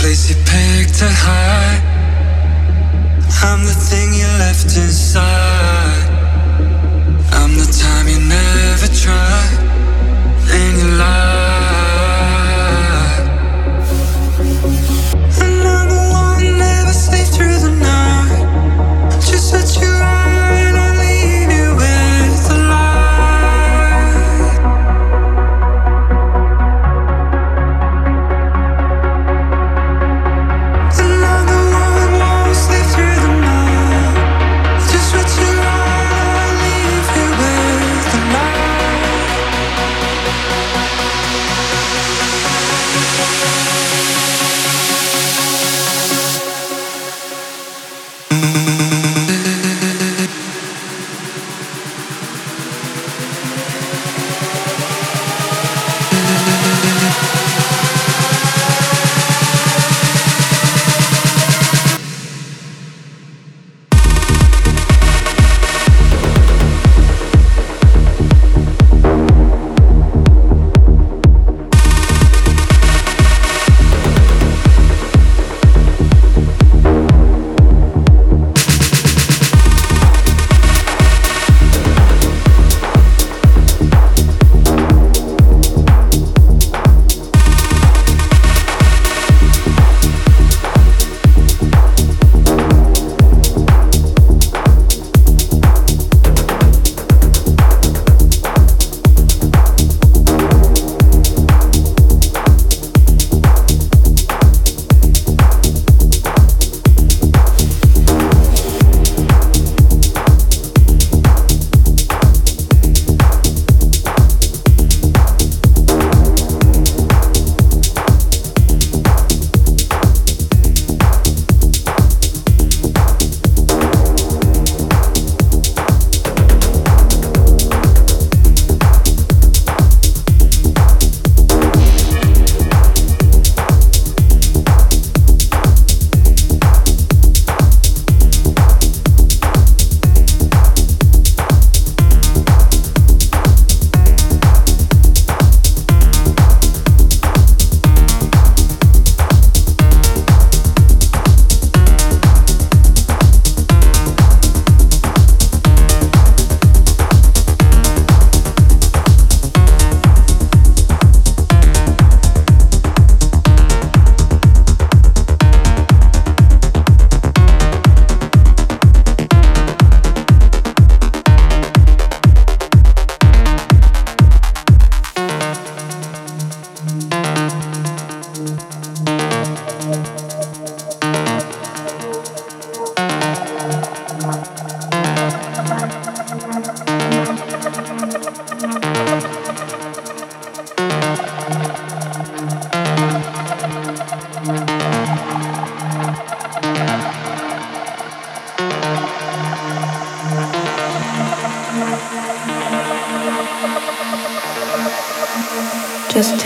place you picked to hide. I'm the thing you left inside. I'm the time you never tried, and you lied.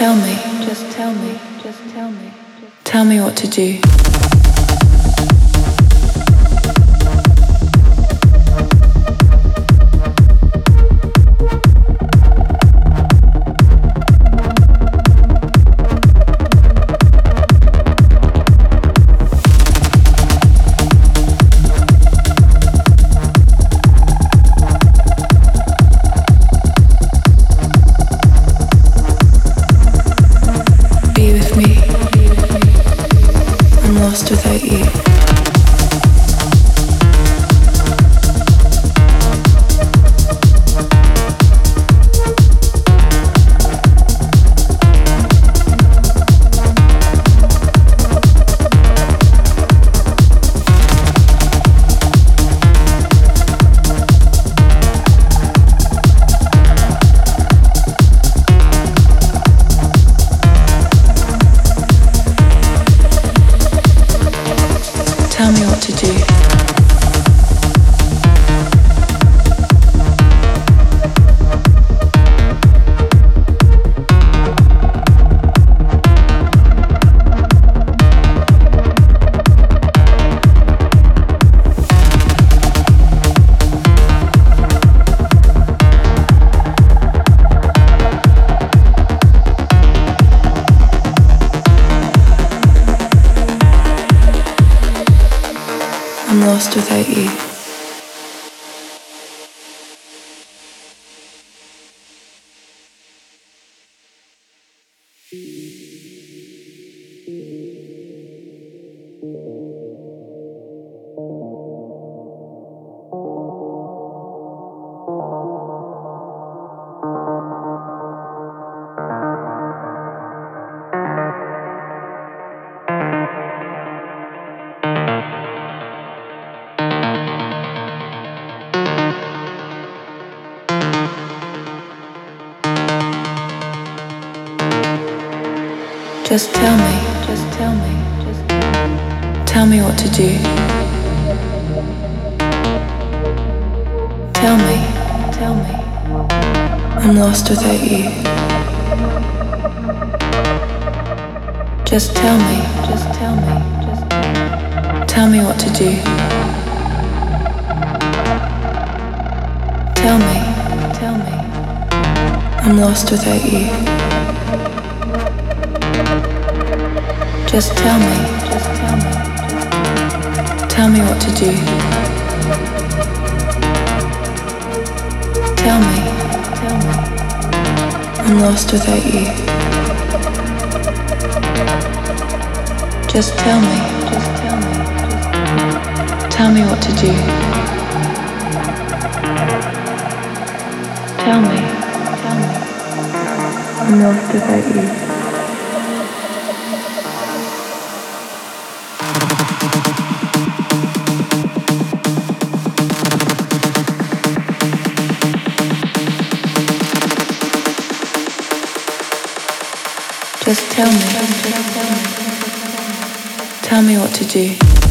Tell me, Just tell me, just tell me, just tell me. What to do. Tell me, tell me. I'm lost without you. Just tell me, just tell me, just. Tell me what to do. Tell me, tell me. I'm lost without you. Just tell me, just tell me. Tell me what to do. Tell me, tell me. I'm lost without you. Just tell me, just tell me. Tell me what to do. Tell me, tell me. I'm lost without you. Me what to do.